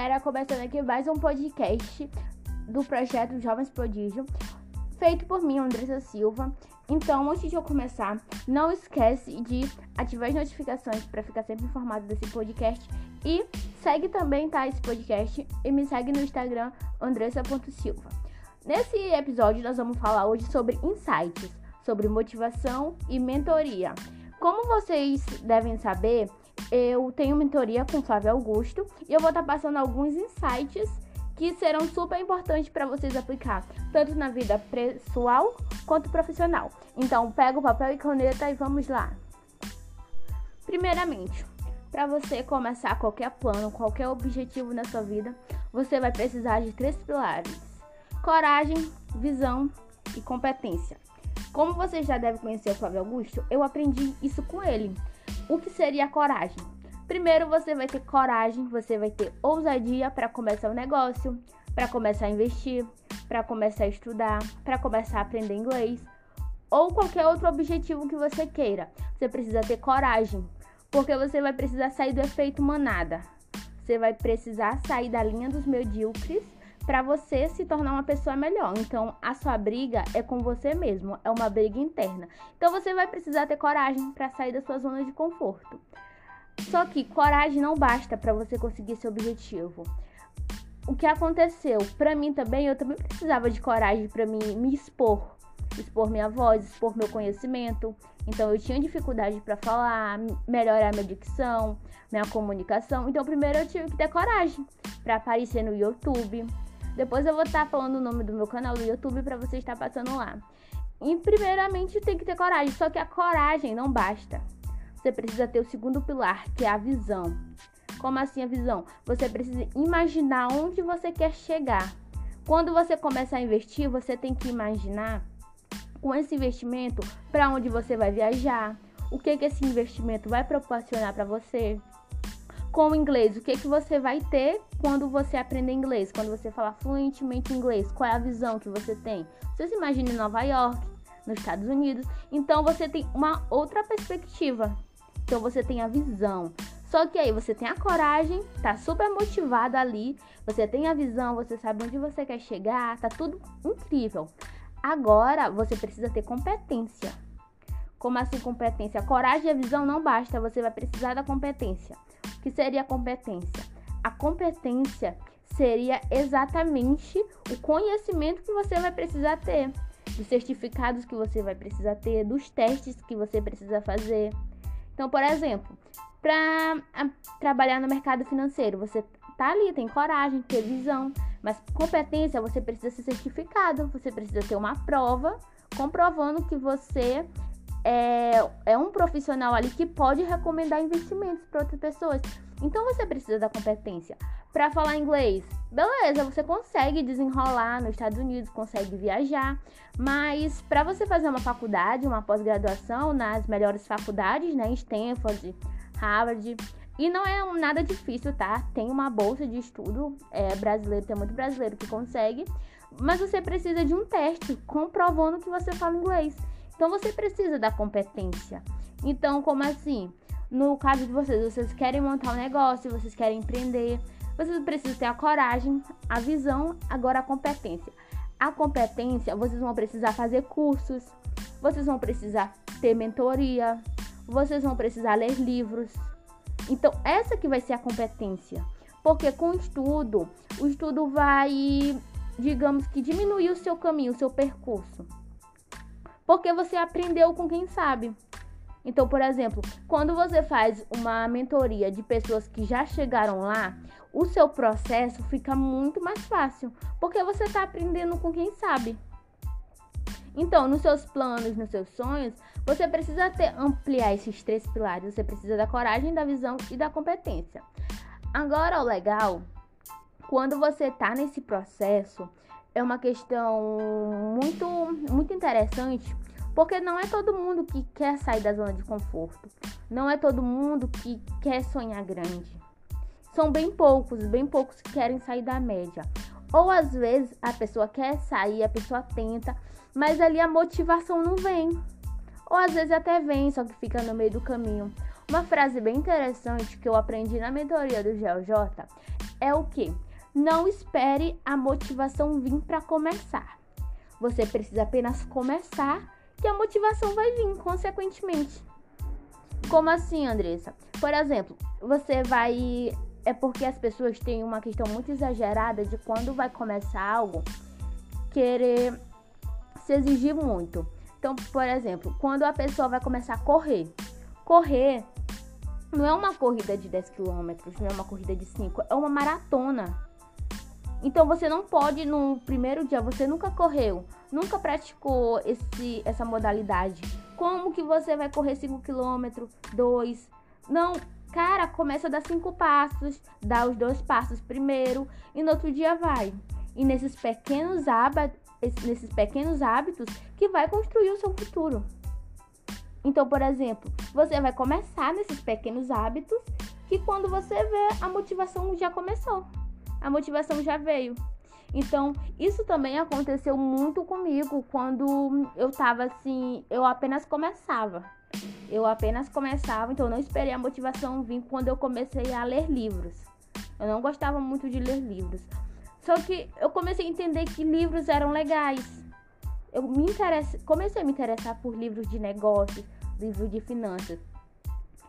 galera, começando aqui mais um podcast do projeto Jovens Prodígio, feito por mim, Andressa Silva. Então, antes de eu começar, não esquece de ativar as notificações para ficar sempre informado desse podcast e segue também, tá, esse podcast e me segue no Instagram andressa.silva. Nesse episódio nós vamos falar hoje sobre insights, sobre motivação e mentoria. Como vocês devem saber, eu tenho mentoria com Flávio Augusto e eu vou estar passando alguns insights que serão super importantes para vocês aplicar, tanto na vida pessoal quanto profissional. Então, pega o papel e caneta e vamos lá. Primeiramente, para você começar qualquer plano, qualquer objetivo na sua vida, você vai precisar de três pilares: coragem, visão e competência. Como você já deve conhecer o Flávio Augusto, eu aprendi isso com ele. O que seria coragem? Primeiro você vai ter coragem, você vai ter ousadia para começar o um negócio, para começar a investir, para começar a estudar, para começar a aprender inglês ou qualquer outro objetivo que você queira. Você precisa ter coragem, porque você vai precisar sair do efeito manada. Você vai precisar sair da linha dos medíocres para você se tornar uma pessoa melhor. Então, a sua briga é com você mesmo, é uma briga interna. Então, você vai precisar ter coragem para sair da sua zona de conforto. Só que coragem não basta para você conseguir esse objetivo. O que aconteceu para mim também, eu também precisava de coragem para me, me expor, expor minha voz, expor meu conhecimento. Então eu tinha dificuldade para falar, melhorar minha dicção, minha comunicação. Então primeiro eu tive que ter coragem para aparecer no YouTube, depois eu vou estar falando o nome do meu canal do YouTube para você estar passando lá. E primeiramente tem que ter coragem, só que a coragem não basta. Você precisa ter o segundo pilar, que é a visão. Como assim a visão? Você precisa imaginar onde você quer chegar. Quando você começa a investir, você tem que imaginar com esse investimento para onde você vai viajar, o que, que esse investimento vai proporcionar para você, com o inglês, o que, que você vai ter quando você aprender inglês, quando você falar fluentemente inglês, qual é a visão que você tem? Você se imagina em Nova York, nos Estados Unidos, então você tem uma outra perspectiva. Então você tem a visão. Só que aí você tem a coragem, tá super motivado ali, você tem a visão, você sabe onde você quer chegar, tá tudo incrível. Agora você precisa ter competência. Como assim competência? Coragem e a visão não basta, você vai precisar da competência que seria a competência? A competência seria exatamente o conhecimento que você vai precisar ter, dos certificados que você vai precisar ter, dos testes que você precisa fazer. Então, por exemplo, para trabalhar no mercado financeiro, você tá ali, tem coragem, tem visão, mas competência você precisa ser certificado, você precisa ter uma prova comprovando que você é, é um profissional ali que pode recomendar investimentos para outras pessoas. Então você precisa da competência. Para falar inglês, beleza, você consegue desenrolar nos Estados Unidos, consegue viajar, mas para você fazer uma faculdade, uma pós-graduação nas melhores faculdades, né, Stanford, Harvard, e não é nada difícil, tá? Tem uma bolsa de estudo é, brasileiro, tem muito brasileiro que consegue, mas você precisa de um teste comprovando que você fala inglês. Então você precisa da competência. Então, como assim? No caso de vocês, vocês querem montar um negócio, vocês querem empreender, vocês precisam ter a coragem, a visão, agora a competência. A competência, vocês vão precisar fazer cursos, vocês vão precisar ter mentoria, vocês vão precisar ler livros. Então, essa que vai ser a competência. Porque com o estudo, o estudo vai, digamos que diminuir o seu caminho, o seu percurso porque você aprendeu com quem sabe. Então, por exemplo, quando você faz uma mentoria de pessoas que já chegaram lá, o seu processo fica muito mais fácil, porque você está aprendendo com quem sabe. Então, nos seus planos, nos seus sonhos, você precisa ter, ampliar esses três pilares. Você precisa da coragem, da visão e da competência. Agora, o legal, quando você está nesse processo, é uma questão muito, muito interessante, porque não é todo mundo que quer sair da zona de conforto. Não é todo mundo que quer sonhar grande. São bem poucos, bem poucos que querem sair da média. Ou às vezes a pessoa quer sair, a pessoa tenta, mas ali a motivação não vem. Ou às vezes até vem, só que fica no meio do caminho. Uma frase bem interessante que eu aprendi na mentoria do GeoJ é o que? Não espere a motivação vir para começar. Você precisa apenas começar e a motivação vai vir consequentemente. Como assim, Andressa? Por exemplo, você vai. É porque as pessoas têm uma questão muito exagerada de quando vai começar algo, querer se exigir muito. Então, por exemplo, quando a pessoa vai começar a correr, correr não é uma corrida de 10 km, não é uma corrida de 5, é uma maratona. Então você não pode no primeiro dia, você nunca correu, nunca praticou esse, essa modalidade. Como que você vai correr 5 km, 2? Não, cara, começa a dar 5 passos, dá os dois passos primeiro e no outro dia vai. E nesses pequenos hábitos, nesses pequenos hábitos que vai construir o seu futuro. Então, por exemplo, você vai começar nesses pequenos hábitos que quando você vê a motivação já começou a motivação já veio. Então, isso também aconteceu muito comigo quando eu tava assim, eu apenas começava. Eu apenas começava, então eu não esperei a motivação vir quando eu comecei a ler livros. Eu não gostava muito de ler livros. Só que eu comecei a entender que livros eram legais. Eu me comecei a me interessar por livros de negócios, livros de finanças.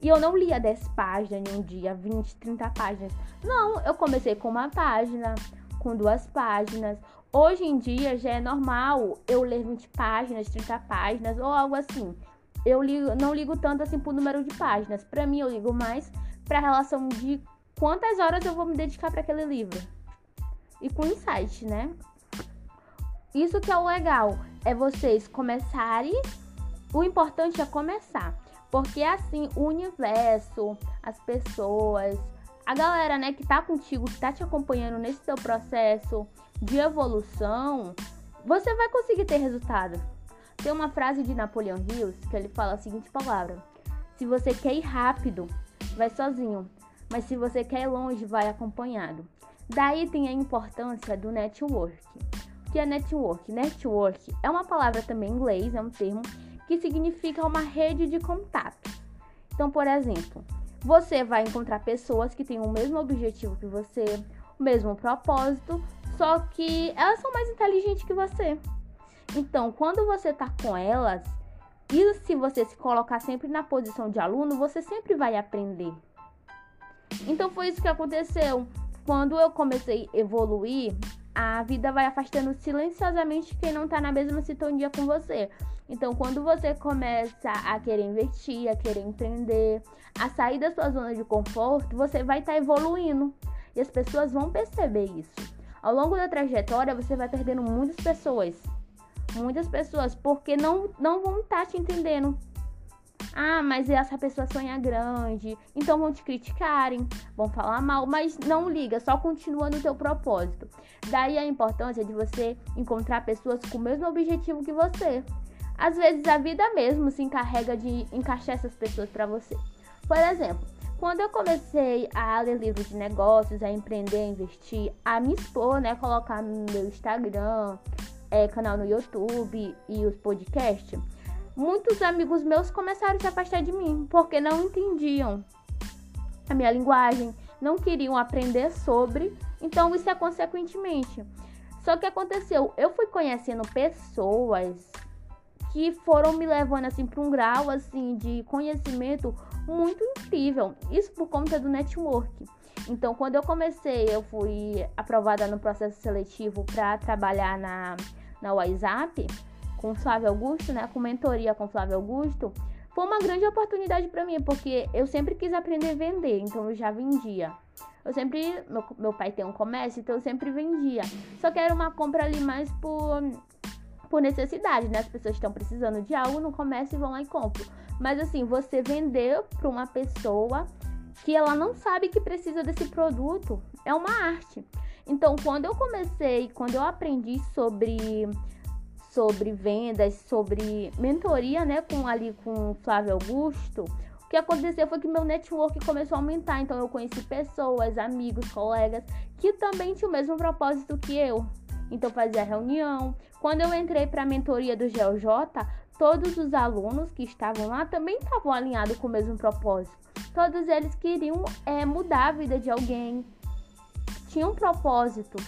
E eu não lia 10 páginas em um dia, 20, 30 páginas. Não, eu comecei com uma página, com duas páginas. Hoje em dia já é normal eu ler 20 páginas, 30 páginas ou algo assim. Eu ligo, não ligo tanto assim pro número de páginas. Para mim, eu ligo mais para relação de quantas horas eu vou me dedicar para aquele livro. E com insight, né? Isso que é o legal, é vocês começarem. O importante é começar. Porque assim, o universo, as pessoas, a galera, né, que tá contigo, que tá te acompanhando nesse seu processo de evolução, você vai conseguir ter resultado. Tem uma frase de Napoleão Hills que ele fala a seguinte palavra: Se você quer ir rápido, vai sozinho, mas se você quer ir longe, vai acompanhado. Daí tem a importância do network. O que é network? Network é uma palavra também em inglês, é um termo que significa uma rede de contatos. Então, por exemplo, você vai encontrar pessoas que têm o mesmo objetivo que você, o mesmo propósito, só que elas são mais inteligentes que você. Então, quando você tá com elas, e se você se colocar sempre na posição de aluno, você sempre vai aprender. Então foi isso que aconteceu. Quando eu comecei a evoluir, a vida vai afastando silenciosamente quem não tá na mesma sintonia com você. Então, quando você começa a querer investir, a querer empreender, a sair da sua zona de conforto, você vai estar tá evoluindo. E as pessoas vão perceber isso. Ao longo da trajetória, você vai perdendo muitas pessoas. Muitas pessoas, porque não, não vão estar tá te entendendo. Ah, mas essa pessoa sonha grande, então vão te criticarem, vão falar mal, mas não liga, só continua no teu propósito. Daí a importância de você encontrar pessoas com o mesmo objetivo que você. Às vezes a vida mesmo se encarrega de encaixar essas pessoas para você. Por exemplo, quando eu comecei a ler livros de negócios, a empreender, a investir, a me expor, né, colocar meu Instagram, é, canal no YouTube e os podcasts, muitos amigos meus começaram a se afastar de mim porque não entendiam a minha linguagem, não queriam aprender sobre, então isso é consequentemente. Só que aconteceu, eu fui conhecendo pessoas que foram me levando assim para um grau assim de conhecimento muito incrível. Isso por conta do network. Então, quando eu comecei, eu fui aprovada no processo seletivo para trabalhar na na WhatsApp com Flávio Augusto, né, com mentoria com Flávio Augusto. Foi uma grande oportunidade para mim, porque eu sempre quis aprender a vender, então eu já vendia. Eu sempre, meu, meu pai tem um comércio, então eu sempre vendia. Só que era uma compra ali mais por por necessidade, né? As pessoas estão precisando de algo no comércio e vão lá e compram. Mas assim, você vender para uma pessoa que ela não sabe que precisa desse produto é uma arte. Então, quando eu comecei, quando eu aprendi sobre sobre vendas, sobre mentoria, né, com ali com Flávio Augusto, o que aconteceu foi que meu network começou a aumentar. Então, eu conheci pessoas, amigos, colegas que também tinham o mesmo propósito que eu. Então, fazia reunião, quando eu entrei para a mentoria do GeoJ, todos os alunos que estavam lá também estavam alinhados com o mesmo propósito. Todos eles queriam é, mudar a vida de alguém, tinha um propósito.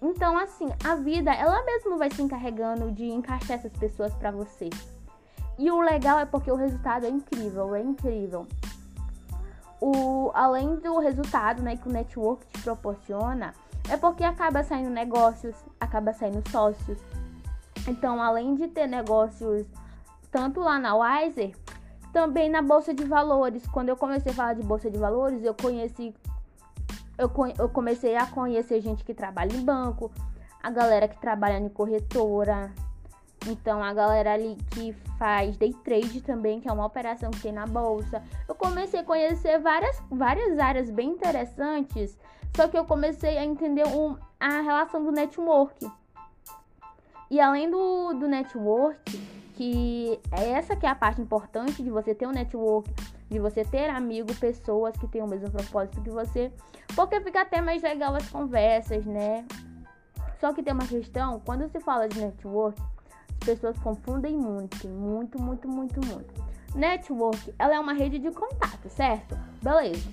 Então, assim, a vida, ela mesma vai se encarregando de encaixar essas pessoas para você. E o legal é porque o resultado é incrível, é incrível. O, além do resultado né, que o network te proporciona, é porque acaba saindo negócios, acaba saindo sócios. Então, além de ter negócios tanto lá na Wiser, também na Bolsa de Valores. Quando eu comecei a falar de Bolsa de Valores, eu conheci eu, eu comecei a conhecer gente que trabalha em banco, a galera que trabalha em corretora, então a galera ali que faz day trade também, que é uma operação que tem na bolsa. Eu comecei a conhecer várias, várias áreas bem interessantes, só que eu comecei a entender um, a relação do network. E além do, do network, que é essa que é a parte importante de você ter um network, de você ter amigo, pessoas que têm o mesmo propósito que você, porque fica até mais legal as conversas, né? Só que tem uma questão, quando se fala de network, as pessoas confundem muito, muito, muito, muito, muito. Network, ela é uma rede de contato, certo? Beleza.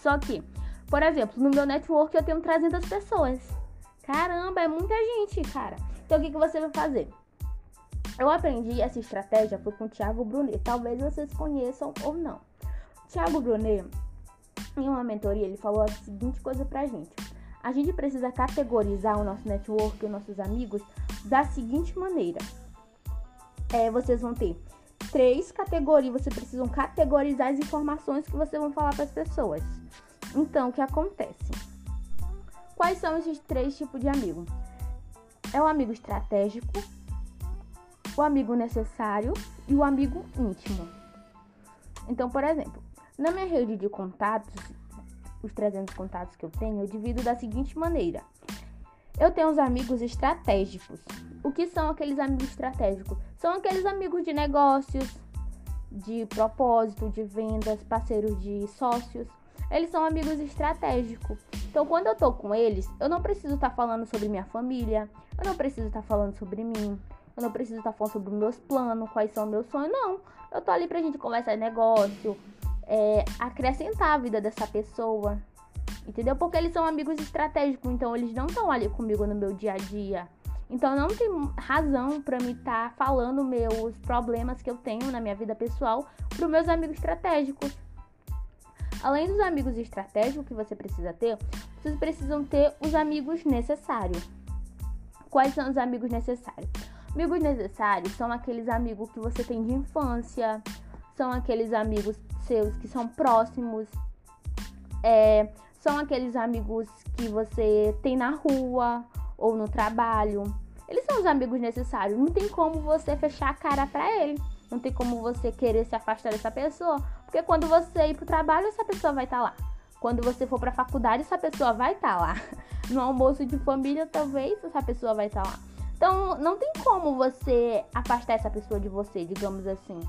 Só que, por exemplo, no meu network eu tenho 300 pessoas. Caramba, é muita gente, cara. Então o que, que você vai fazer? Eu aprendi essa estratégia foi com o Thiago Brunet. Talvez vocês conheçam ou não. Thiago Brunet, em uma mentoria, ele falou a seguinte coisa pra gente. A gente precisa categorizar o nosso network, os nossos amigos, da seguinte maneira. É, vocês vão ter três categorias, vocês precisam categorizar as informações que vocês vão falar para as pessoas. Então, o que acontece? Quais são esses três tipos de amigo? É o amigo estratégico, o amigo necessário e o amigo íntimo. Então, por exemplo, na minha rede de contatos, os 300 contatos que eu tenho, eu divido da seguinte maneira. Eu tenho os amigos estratégicos. O que são aqueles amigos estratégicos? São aqueles amigos de negócios, de propósito, de vendas, parceiros de sócios. Eles são amigos estratégicos. Então, quando eu tô com eles, eu não preciso estar tá falando sobre minha família, eu não preciso estar tá falando sobre mim, eu não preciso estar falando sobre meus planos, quais são meus sonhos. Não. Eu tô ali pra gente conversar negócio, é, acrescentar a vida dessa pessoa. Entendeu? Porque eles são amigos estratégicos, então eles não estão ali comigo no meu dia a dia. Então não tem razão para me estar tá falando meus problemas que eu tenho na minha vida pessoal para meus amigos estratégicos. Além dos amigos estratégicos que você precisa ter, vocês precisam ter os amigos necessários. Quais são os amigos necessários? Amigos necessários são aqueles amigos que você tem de infância, são aqueles amigos seus que são próximos, é, são aqueles amigos que você tem na rua ou no trabalho. Eles são os amigos necessários. Não tem como você fechar a cara para ele. Não tem como você querer se afastar dessa pessoa, porque quando você ir pro trabalho, essa pessoa vai estar tá lá. Quando você for pra faculdade, essa pessoa vai estar tá lá. No almoço de família, talvez essa pessoa vai estar tá lá. Então, não tem como você afastar essa pessoa de você, digamos assim.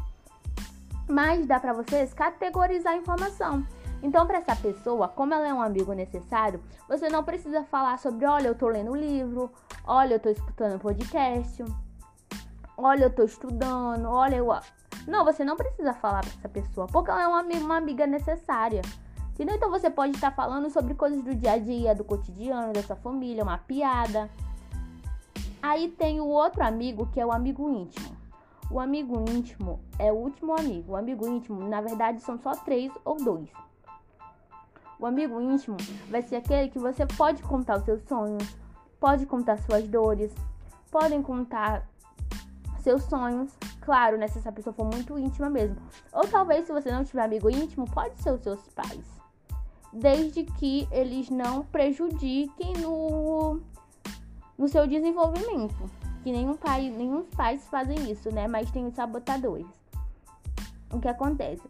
Mas dá para vocês categorizar a informação. Então, para essa pessoa, como ela é um amigo necessário, você não precisa falar sobre, olha, eu tô lendo livro, olha, eu tô escutando podcast, olha, eu tô estudando, olha, eu. Não, você não precisa falar para essa pessoa, porque ela é uma, uma amiga necessária. Entendeu? Então você pode estar falando sobre coisas do dia a dia, do cotidiano, da sua família, uma piada. Aí tem o outro amigo que é o amigo íntimo. O amigo íntimo é o último amigo. O amigo íntimo, na verdade, são só três ou dois. O amigo íntimo vai ser aquele que você pode contar os seus sonhos, pode contar suas dores, podem contar seus sonhos. Claro, né, se essa pessoa for muito íntima mesmo. Ou talvez, se você não tiver amigo íntimo, pode ser os seus pais. Desde que eles não prejudiquem no no seu desenvolvimento. Que nenhum pai, nenhum pais fazem isso, né? Mas tem os sabotadores. O que acontece?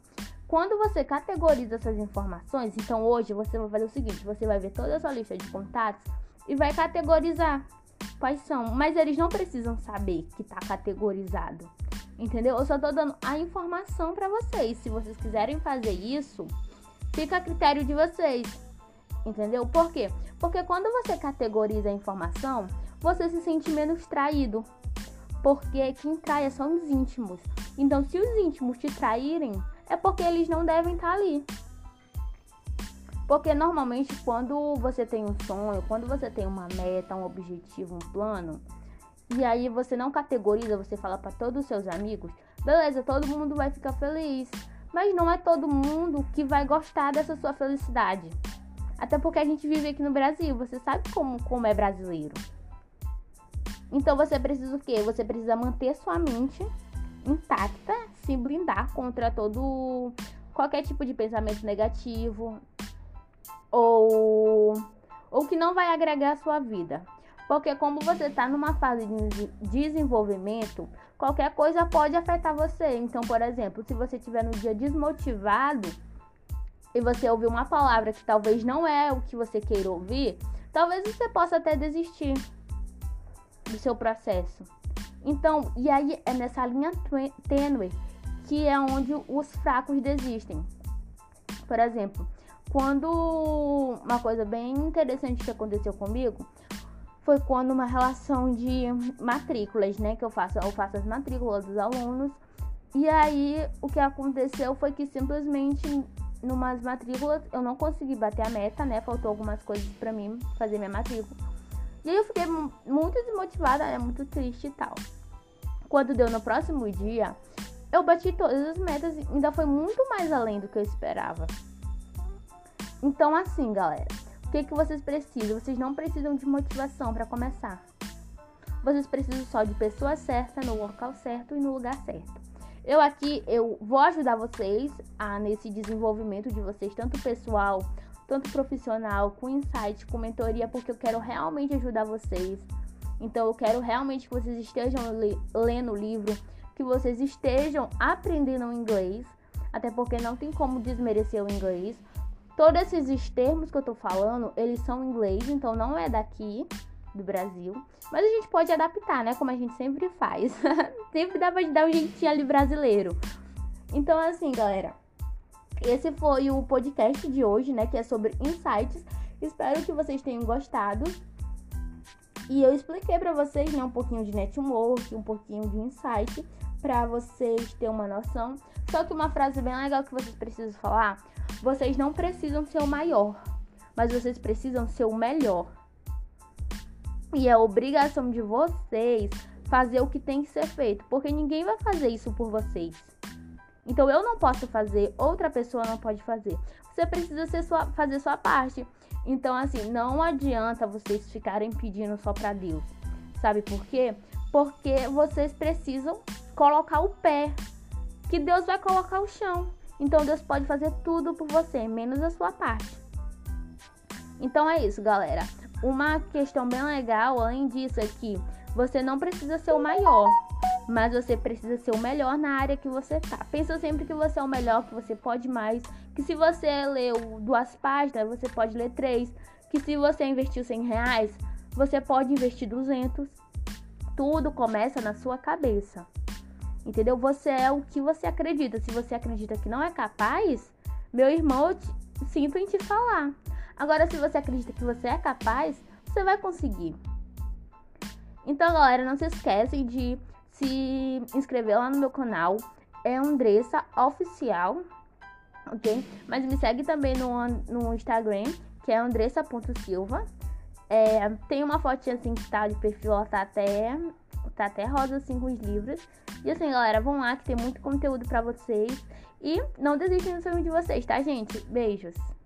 Quando você categoriza essas informações, então hoje você vai fazer o seguinte: você vai ver toda a sua lista de contatos e vai categorizar quais são. Mas eles não precisam saber que está categorizado. Entendeu? Eu só tô dando a informação para vocês. Se vocês quiserem fazer isso, fica a critério de vocês. Entendeu? Por quê? Porque quando você categoriza a informação, você se sente menos traído. Porque quem trai são os íntimos. Então, se os íntimos te traírem, é porque eles não devem estar ali. Porque normalmente quando você tem um sonho, quando você tem uma meta, um objetivo, um plano, e aí você não categoriza, você fala para todos os seus amigos, beleza, todo mundo vai ficar feliz. Mas não é todo mundo que vai gostar dessa sua felicidade. Até porque a gente vive aqui no Brasil, você sabe como, como é brasileiro. Então você precisa o quê? Você precisa manter sua mente intacta, se blindar contra todo qualquer tipo de pensamento negativo ou ou que não vai agregar a sua vida. Porque como você está numa fase de desenvolvimento, qualquer coisa pode afetar você. Então, por exemplo, se você estiver no dia desmotivado e você ouvir uma palavra que talvez não é o que você queira ouvir, talvez você possa até desistir do seu processo. Então, e aí é nessa linha tênue que é onde os fracos desistem. Por exemplo, quando uma coisa bem interessante que aconteceu comigo foi quando uma relação de matrículas, né, que eu faço, eu faço as matrículas dos alunos. E aí o que aconteceu foi que simplesmente numas matrículas eu não consegui bater a meta, né? Faltou algumas coisas para mim fazer minha matrícula. E aí eu fiquei muito desmotivada, né? Muito triste e tal. Quando deu no próximo dia, eu bati todas as metas e ainda foi muito mais além do que eu esperava. Então, assim, galera, o que, que vocês precisam? Vocês não precisam de motivação para começar. Vocês precisam só de pessoa certa, no local certo e no lugar certo. Eu aqui eu vou ajudar vocês a nesse desenvolvimento de vocês, tanto pessoal, tanto profissional, com insight, com mentoria, porque eu quero realmente ajudar vocês. Então eu quero realmente que vocês estejam lendo o livro, que vocês estejam aprendendo inglês, até porque não tem como desmerecer o inglês. Todos esses termos que eu tô falando, eles são inglês, então não é daqui do Brasil. Mas a gente pode adaptar, né? Como a gente sempre faz. sempre dá pra dar um jeitinho ali brasileiro. Então, assim, galera. Esse foi o podcast de hoje, né? Que é sobre insights. Espero que vocês tenham gostado. E eu expliquei para vocês, né, um pouquinho de network, um pouquinho de insight, para vocês terem uma noção. Só que uma frase bem legal que vocês precisam falar vocês não precisam ser o maior, mas vocês precisam ser o melhor. E é obrigação de vocês fazer o que tem que ser feito, porque ninguém vai fazer isso por vocês. Então eu não posso fazer, outra pessoa não pode fazer. Você precisa sua, fazer sua parte. Então assim, não adianta vocês ficarem pedindo só para Deus. Sabe por quê? Porque vocês precisam colocar o pé, que Deus vai colocar o chão. Então Deus pode fazer tudo por você, menos a sua parte. Então é isso, galera. Uma questão bem legal, além disso, é que você não precisa ser o maior, mas você precisa ser o melhor na área que você tá. Pensa sempre que você é o melhor, que você pode mais, que se você leu duas páginas, você pode ler três, que se você investiu 100 reais, você pode investir 200. Tudo começa na sua cabeça. Entendeu? Você é o que você acredita. Se você acredita que não é capaz, meu irmão, eu te, sinto em te falar. Agora, se você acredita que você é capaz, você vai conseguir. Então, galera, não se esquecem de se inscrever lá no meu canal. É Andressa Oficial, ok? Mas me segue também no, no Instagram, que é andressa.silva. É, tem uma fotinha assim que tá de perfil, ela tá até tá até rosa assim com os livros. E assim, galera, vão lá que tem muito conteúdo para vocês. E não desistem do sonho de vocês, tá, gente? Beijos!